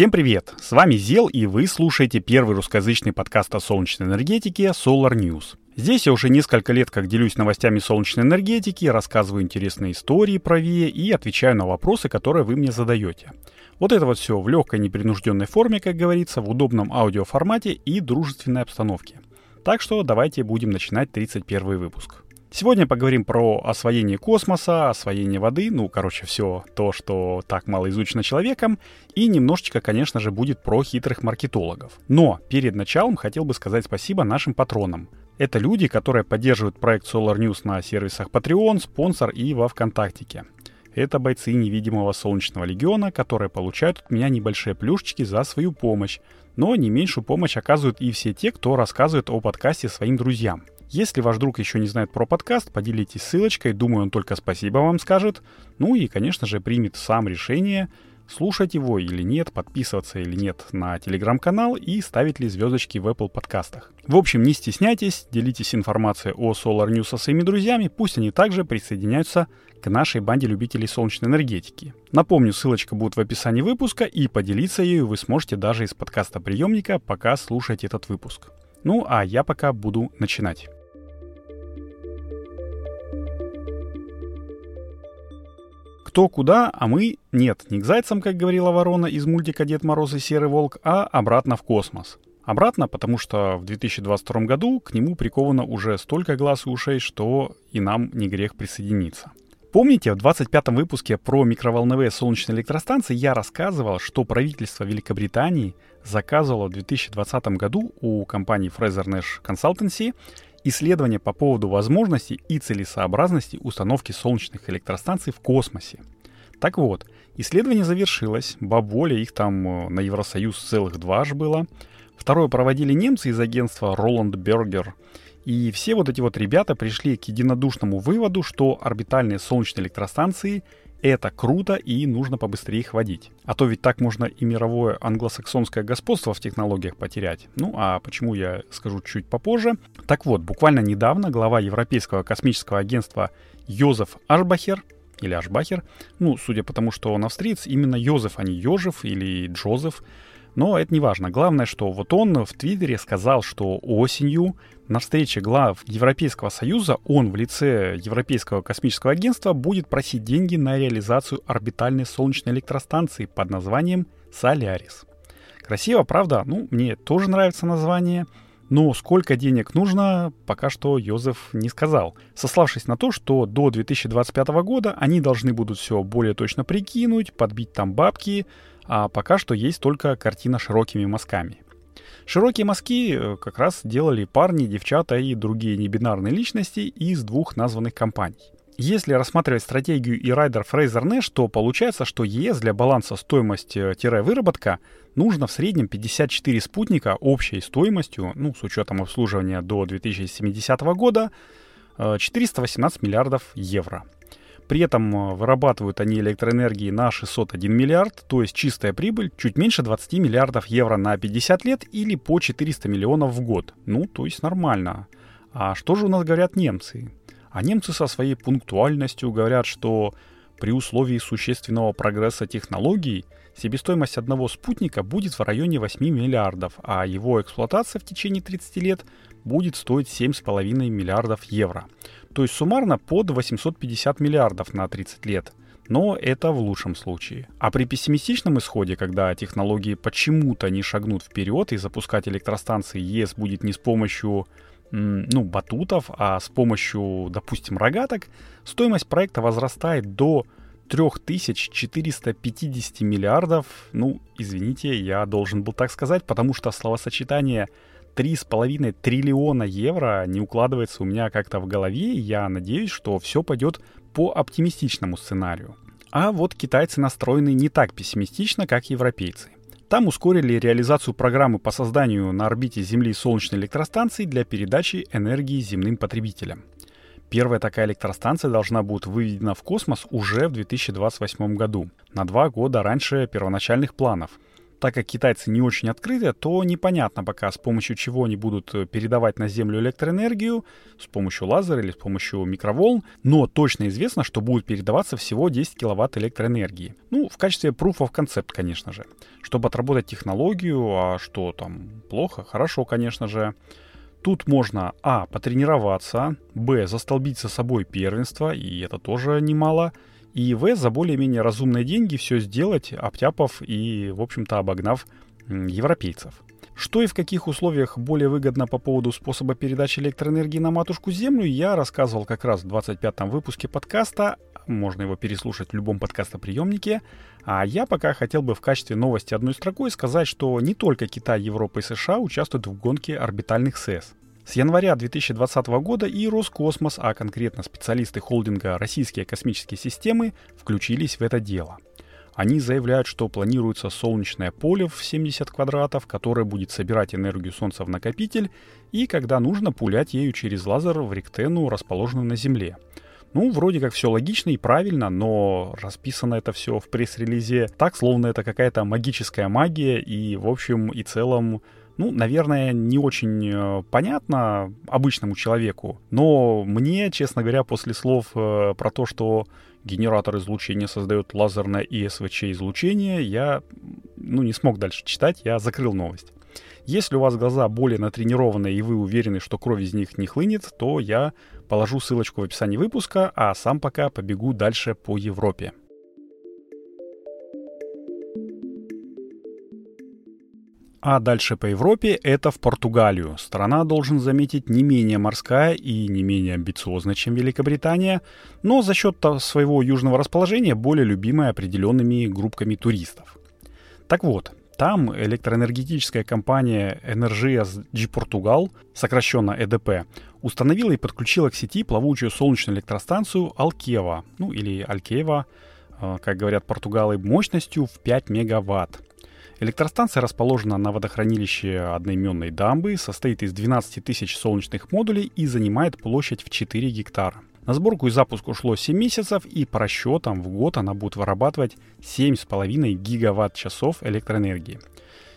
Всем привет! С вами Зел, и вы слушаете первый русскоязычный подкаст о солнечной энергетике Solar News. Здесь я уже несколько лет как делюсь новостями солнечной энергетики, рассказываю интересные истории про ВИЭ и отвечаю на вопросы, которые вы мне задаете. Вот это вот все в легкой непринужденной форме, как говорится, в удобном аудиоформате и дружественной обстановке. Так что давайте будем начинать 31 выпуск. Сегодня поговорим про освоение космоса, освоение воды, ну, короче, все то, что так мало изучено человеком, и немножечко, конечно же, будет про хитрых маркетологов. Но перед началом хотел бы сказать спасибо нашим патронам. Это люди, которые поддерживают проект Solar News на сервисах Patreon, спонсор и во ВКонтактике. Это бойцы невидимого Солнечного Легиона, которые получают от меня небольшие плюшечки за свою помощь. Но не меньшую помощь оказывают и все те, кто рассказывает о подкасте своим друзьям. Если ваш друг еще не знает про подкаст, поделитесь ссылочкой, думаю, он только спасибо вам скажет. Ну и, конечно же, примет сам решение, слушать его или нет, подписываться или нет на телеграм-канал и ставить ли звездочки в Apple подкастах. В общем, не стесняйтесь, делитесь информацией о Solar News со своими друзьями, пусть они также присоединяются к нашей банде любителей солнечной энергетики. Напомню, ссылочка будет в описании выпуска, и поделиться ею вы сможете даже из подкаста приемника, пока слушаете этот выпуск. Ну а я пока буду начинать. Кто куда, а мы нет, не к зайцам, как говорила ворона из мультика «Дед Мороз и Серый Волк», а обратно в космос. Обратно, потому что в 2022 году к нему приковано уже столько глаз и ушей, что и нам не грех присоединиться. Помните, в 25-м выпуске про микроволновые солнечные электростанции я рассказывал, что правительство Великобритании заказывало в 2020 году у компании Fraser Nash Consultancy исследования по поводу возможности и целесообразности установки солнечных электростанций в космосе. Так вот, исследование завершилось, баболя, их там э, на Евросоюз целых два аж было. Второе проводили немцы из агентства Roland Berger. И все вот эти вот ребята пришли к единодушному выводу, что орбитальные солнечные электростанции это круто и нужно побыстрее их водить. А то ведь так можно и мировое англосаксонское господство в технологиях потерять. Ну а почему я скажу чуть попозже. Так вот, буквально недавно глава Европейского космического агентства Йозеф Ашбахер или Ашбахер, ну, судя по тому, что он австриец, именно Йозеф, а не Йожев или Джозеф, но это не важно. Главное, что вот он в Твиттере сказал, что осенью на встрече глав Европейского Союза он в лице Европейского космического агентства будет просить деньги на реализацию орбитальной солнечной электростанции под названием «Солярис». Красиво, правда? Ну, мне тоже нравится название. Но сколько денег нужно, пока что Йозеф не сказал, сославшись на то, что до 2025 года они должны будут все более точно прикинуть, подбить там бабки, а пока что есть только картина широкими мазками. Широкие мазки э, как раз делали парни, девчата и другие небинарные личности из двух названных компаний. Если рассматривать стратегию и райдер Fraser Nash, то получается, что ЕС для баланса стоимость-выработка нужно в среднем 54 спутника общей стоимостью, ну, с учетом обслуживания до 2070 года, 418 э, миллиардов евро. При этом э, вырабатывают они электроэнергии на 601 миллиард, то есть чистая прибыль чуть меньше 20 миллиардов евро на 50 лет или по 400 миллионов в год. Ну, то есть нормально. А что же у нас говорят немцы? А немцы со своей пунктуальностью говорят, что при условии существенного прогресса технологий себестоимость одного спутника будет в районе 8 миллиардов, а его эксплуатация в течение 30 лет будет стоить 7,5 миллиардов евро. То есть суммарно под 850 миллиардов на 30 лет. Но это в лучшем случае. А при пессимистичном исходе, когда технологии почему-то не шагнут вперед и запускать электростанции ЕС будет не с помощью ну, батутов, а с помощью, допустим, рогаток, стоимость проекта возрастает до 3450 миллиардов. Ну, извините, я должен был так сказать, потому что словосочетание 3,5 триллиона евро не укладывается у меня как-то в голове, и я надеюсь, что все пойдет по оптимистичному сценарию. А вот китайцы настроены не так пессимистично, как европейцы. Там ускорили реализацию программы по созданию на орбите Земли солнечной электростанции для передачи энергии земным потребителям. Первая такая электростанция должна будет выведена в космос уже в 2028 году, на два года раньше первоначальных планов – Так как китайцы не очень открыты, то непонятно пока, с помощью чего они будут э, передавать на Землю электроэнергию, с помощью лазера или с помощью микроволн, но точно известно, что будет передаваться всего 10 киловатт электроэнергии. Ну, в качестве proof of concept, конечно же. Чтобы отработать технологию, а что там, плохо? Хорошо, конечно же. Тут можно, а, потренироваться, б, застолбить за собой первенство, и это тоже немало, и В за более-менее разумные деньги все сделать, обтяпав и, в общем-то, обогнав европейцев. Что и в каких условиях более выгодно по поводу способа передачи электроэнергии на матушку Землю, я рассказывал как раз в 25-м выпуске подкаста. Можно его переслушать в любом подкастоприемнике. А я пока хотел бы в качестве новости одной строкой сказать, что не только Китай, Европа и США участвуют в гонке орбитальных СЭС. С января 2020 года и Роскосмос, а конкретно специалисты холдинга «Российские космические системы» включились в это дело. Они заявляют, что планируется солнечное поле в 70 квадратов, которое будет собирать энергию Солнца в накопитель и, когда нужно, пулять ею через лазер в ректену, расположенную на Земле. Ну, вроде как все логично и правильно, но расписано это все в пресс-релизе так, словно это какая-то магическая магия, и в общем и целом ну, наверное, не очень э, понятно обычному человеку, но мне, честно говоря, после слов э, про то, что генератор излучения создает лазерное и СВЧ излучение, я ну, не смог дальше читать, я закрыл новость. Если у вас глаза более натренированные и вы уверены, что кровь из них не хлынет, то я положу ссылочку в описании выпуска, а сам пока побегу дальше по Европе. А дальше по Европе это в Португалию. Страна, должен заметить, не менее морская и не менее амбициозная, чем Великобритания, но за счет своего южного расположения более любимая определенными группками туристов. Так вот, там электроэнергетическая компания Energias de Portugal, сокращенно ЭДП, установила и подключила к сети плавучую солнечную электростанцию Алкева, ну или Алькева, э, как говорят португалы, мощностью в 5 мегаватт. Электростанция расположена на водохранилище одноименной дамбы, состоит из 12 тысяч солнечных модулей и занимает площадь в 4 гектара. На сборку и запуск ушло 7 месяцев, и по расчетам в год она будет вырабатывать 7,5 гигаватт-часов электроэнергии.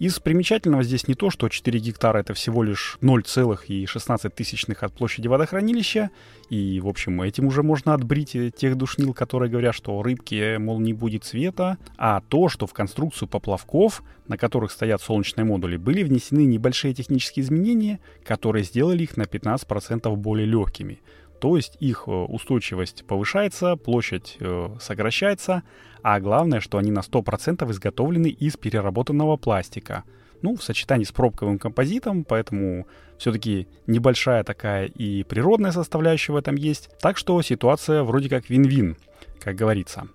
Из примечательного здесь не то, что 4 гектара это всего лишь 0,16 от площади водохранилища, и, в общем, этим уже можно отбрить тех душнил, которые говорят, что рыбки, мол, не будет цвета, а то, что в конструкцию поплавков, на которых стоят солнечные модули, были внесены небольшие технические изменения, которые сделали их на 15% более легкими. То есть их э, устойчивость повышается, площадь э, сокращается, а главное, что они на 100% изготовлены из переработанного пластика. Ну, в сочетании с пробковым композитом, поэтому все-таки небольшая такая и природная составляющая в этом есть. Так что ситуация вроде как вин-вин, как говорится.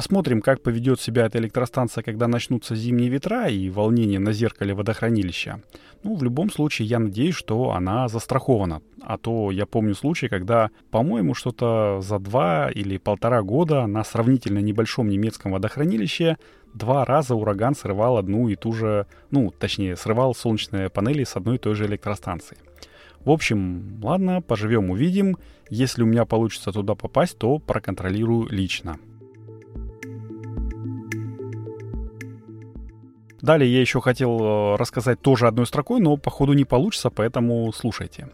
Посмотрим, как поведет себя эта электростанция, когда начнутся зимние ветра и волнения на зеркале водохранилища. Ну, в любом случае, я надеюсь, что она застрахована. А то я помню случай, когда, по-моему, что-то за два или полтора года на сравнительно небольшом немецком водохранилище два раза ураган срывал одну и ту же, ну, точнее, срывал солнечные панели с одной и той же электростанции. В общем, ладно, поживем, увидим. Если у меня получится туда попасть, то проконтролирую лично. Далее я еще хотел э, рассказать тоже одной строкой, но походу не получится, поэтому слушайте.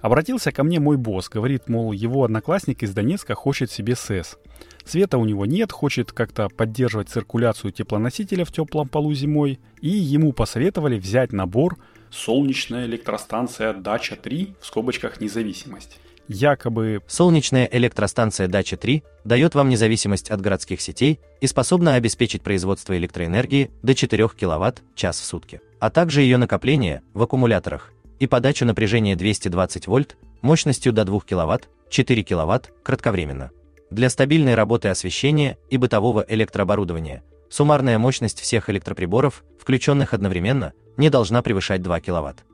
Обратился ко мне мой босс, говорит, мол, его одноклассник из Донецка хочет себе СЭС. Света у него нет, хочет как-то поддерживать циркуляцию теплоносителя в теплом полу зимой, и ему посоветовали взять набор «Солнечная электростанция Дача-3» в скобочках «Независимость» якобы... Солнечная электростанция «Дача-3» дает вам независимость от городских сетей и способна обеспечить производство электроэнергии до 4 кВт час в сутки, а также ее накопление в аккумуляторах и подачу напряжения 220 вольт мощностью до 2 кВт, 4 кВт кратковременно. Для стабильной работы освещения и бытового электрооборудования суммарная мощность всех электроприборов, включенных одновременно, не должна превышать 2 кВт.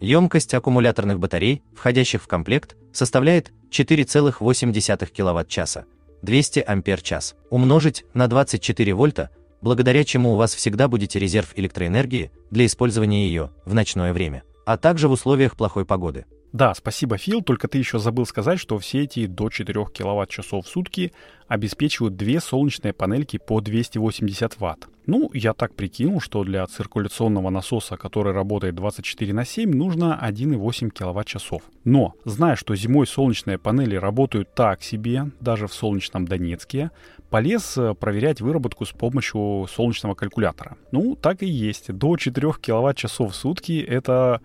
Емкость аккумуляторных батарей, входящих в комплект, составляет 4,8 кВт-часа, 200 Ампер-час, умножить на 24 вольта, благодаря чему у вас всегда будет резерв электроэнергии для использования ее в ночное время, а также в условиях плохой погоды. Да, спасибо, Фил, только ты еще забыл сказать, что все эти до 4 киловатт-часов в сутки обеспечивают две солнечные панельки по 280 ватт. Ну, я так прикинул, что для циркуляционного насоса, который работает 24 на 7, нужно 1,8 киловатт-часов. Но, зная, что зимой солнечные панели работают так себе, даже в солнечном Донецке, полез э, проверять выработку с помощью солнечного калькулятора. Ну, так и есть. До 4 киловатт-часов в сутки это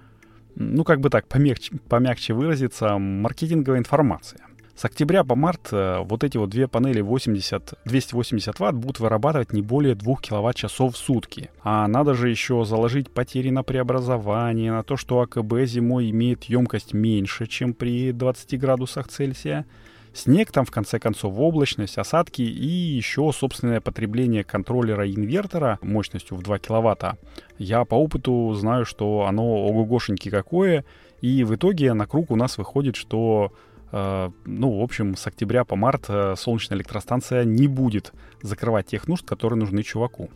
ну как бы так, помягче, помягче выразиться, маркетинговая информация. С октября по март э, вот эти вот две панели 80, 280 ватт будут вырабатывать не более 2 киловатт-часов в сутки. А надо же еще заложить потери на преобразование, на то, что АКБ зимой имеет емкость меньше, чем при 20 градусах Цельсия. Снег там, в конце концов, облачность, осадки и еще собственное потребление контроллера инвертора мощностью в 2 киловатта. Я по опыту знаю, что оно ого-гошеньки какое, и в итоге на круг у нас выходит, что э, ну, в общем, с октября по март э, солнечная электростанция не будет закрывать тех нужд, которые нужны чуваку.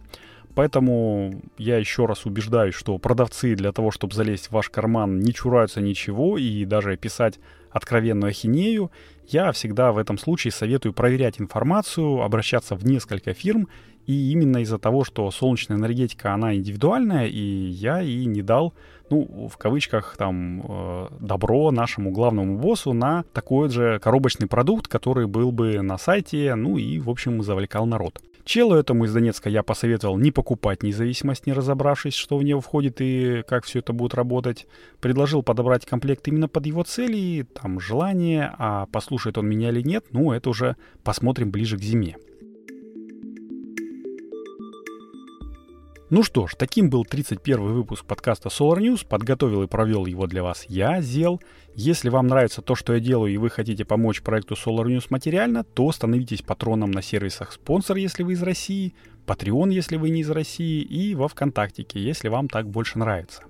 Поэтому я еще раз убеждаюсь, что продавцы для того, чтобы залезть в ваш карман, не чураются ничего и даже писать откровенную ахинею. Я всегда в этом случае советую проверять информацию, обращаться в несколько фирм. И именно из-за того, что солнечная энергетика, она индивидуальная, и я и не дал, ну, в кавычках, там, э, добро нашему главному боссу на такой же коробочный продукт, который был бы на сайте, ну и, в общем, завлекал народ. Челу этому из Донецка я посоветовал не покупать независимость, не разобравшись, что в нее входит и как все это будет работать. Предложил подобрать комплект именно под его цели, там, желание, а послушает он меня или нет, ну, это уже посмотрим ближе к зиме. Ну что ж, таким был 31 выпуск подкаста Solar News. Подготовил и провел его для вас я, Зел. Если вам нравится то, что я делаю, и вы хотите помочь проекту Solar News материально, то становитесь патроном на сервисах спонсор, если вы из России, Patreon, если вы не из России, и во Вконтактике, если вам так больше нравится.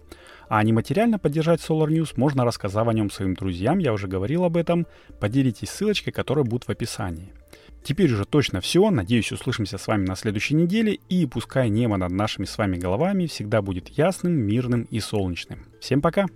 А нематериально поддержать Solar News можно, рассказав о нем своим друзьям, я уже говорил об этом. Поделитесь ссылочкой, которая будет в описании. Теперь уже точно все. Надеюсь, услышимся с вами на следующей неделе. И пускай небо над нашими с вами головами всегда будет ясным, мирным и солнечным. Всем пока!